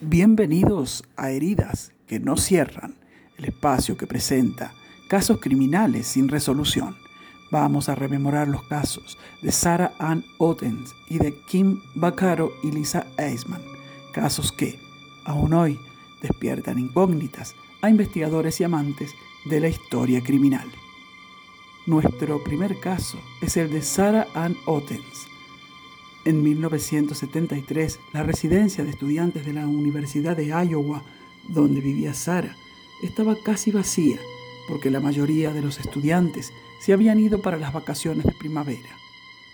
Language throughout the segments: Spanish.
Bienvenidos a Heridas que no cierran, el espacio que presenta casos criminales sin resolución. Vamos a rememorar los casos de Sarah Ann Ottens y de Kim Baccaro y Lisa Eisman, casos que, aún hoy, despiertan incógnitas a investigadores y amantes de la historia criminal. Nuestro primer caso es el de Sarah Ann Ottens, en 1973, la residencia de estudiantes de la Universidad de Iowa, donde vivía Sara, estaba casi vacía porque la mayoría de los estudiantes se habían ido para las vacaciones de primavera.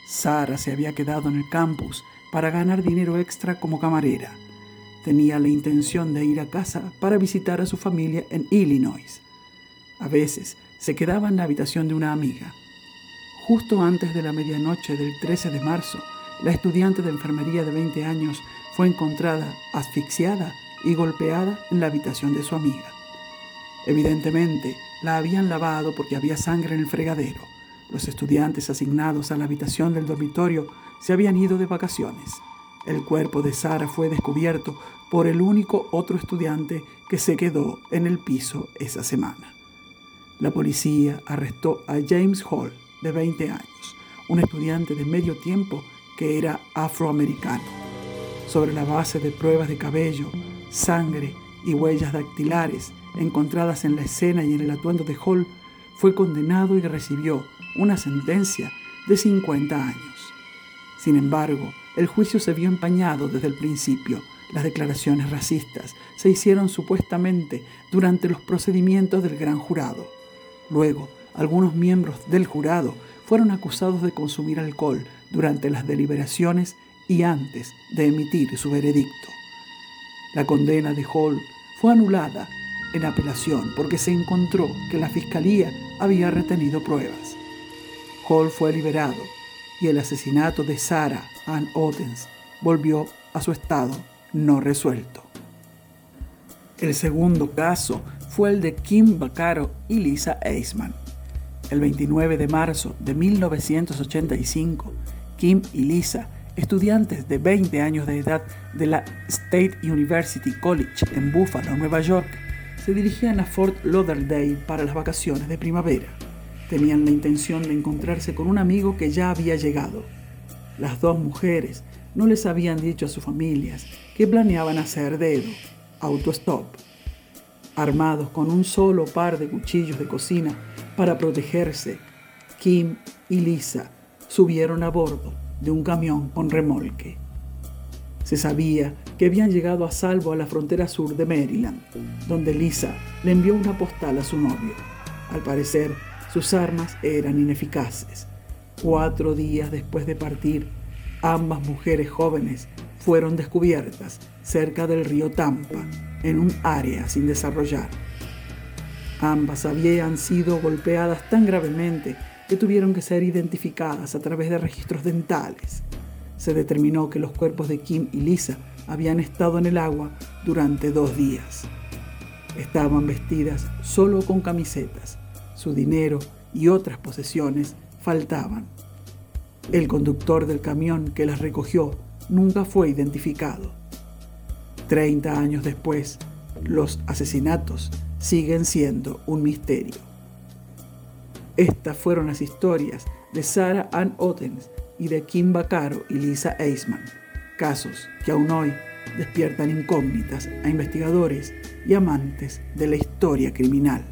Sara se había quedado en el campus para ganar dinero extra como camarera. Tenía la intención de ir a casa para visitar a su familia en Illinois. A veces se quedaba en la habitación de una amiga. Justo antes de la medianoche del 13 de marzo, la estudiante de enfermería de 20 años fue encontrada asfixiada y golpeada en la habitación de su amiga. Evidentemente, la habían lavado porque había sangre en el fregadero. Los estudiantes asignados a la habitación del dormitorio se habían ido de vacaciones. El cuerpo de Sara fue descubierto por el único otro estudiante que se quedó en el piso esa semana. La policía arrestó a James Hall, de 20 años, un estudiante de medio tiempo que era afroamericano. Sobre la base de pruebas de cabello, sangre y huellas dactilares encontradas en la escena y en el atuendo de Hall, fue condenado y recibió una sentencia de 50 años. Sin embargo, el juicio se vio empañado desde el principio. Las declaraciones racistas se hicieron supuestamente durante los procedimientos del gran jurado. Luego, algunos miembros del jurado fueron acusados de consumir alcohol durante las deliberaciones y antes de emitir su veredicto. La condena de Hall fue anulada en apelación porque se encontró que la fiscalía había retenido pruebas. Hall fue liberado y el asesinato de Sarah Ann Ottens volvió a su estado no resuelto. El segundo caso fue el de Kim Baccaro y Lisa Eisman. El 29 de marzo de 1985, Kim y Lisa, estudiantes de 20 años de edad de la State University College en Buffalo, Nueva York, se dirigían a Fort Lauderdale para las vacaciones de primavera. Tenían la intención de encontrarse con un amigo que ya había llegado. Las dos mujeres no les habían dicho a sus familias que planeaban hacer dedo, autostop. Armados con un solo par de cuchillos de cocina, para protegerse, Kim y Lisa subieron a bordo de un camión con remolque. Se sabía que habían llegado a salvo a la frontera sur de Maryland, donde Lisa le envió una postal a su novio. Al parecer, sus armas eran ineficaces. Cuatro días después de partir, ambas mujeres jóvenes fueron descubiertas cerca del río Tampa, en un área sin desarrollar. Ambas habían sido golpeadas tan gravemente que tuvieron que ser identificadas a través de registros dentales. Se determinó que los cuerpos de Kim y Lisa habían estado en el agua durante dos días. Estaban vestidas solo con camisetas. Su dinero y otras posesiones faltaban. El conductor del camión que las recogió nunca fue identificado. Treinta años después, los asesinatos siguen siendo un misterio. Estas fueron las historias de Sarah Ann Ottens y de Kim Baccaro y Lisa Eisman, casos que aún hoy despiertan incógnitas a investigadores y amantes de la historia criminal.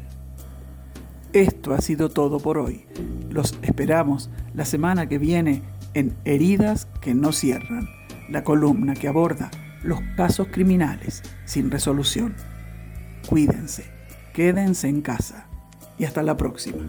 Esto ha sido todo por hoy. Los esperamos la semana que viene en Heridas que no cierran, la columna que aborda los casos criminales sin resolución. Cuídense. Quédense en casa y hasta la próxima.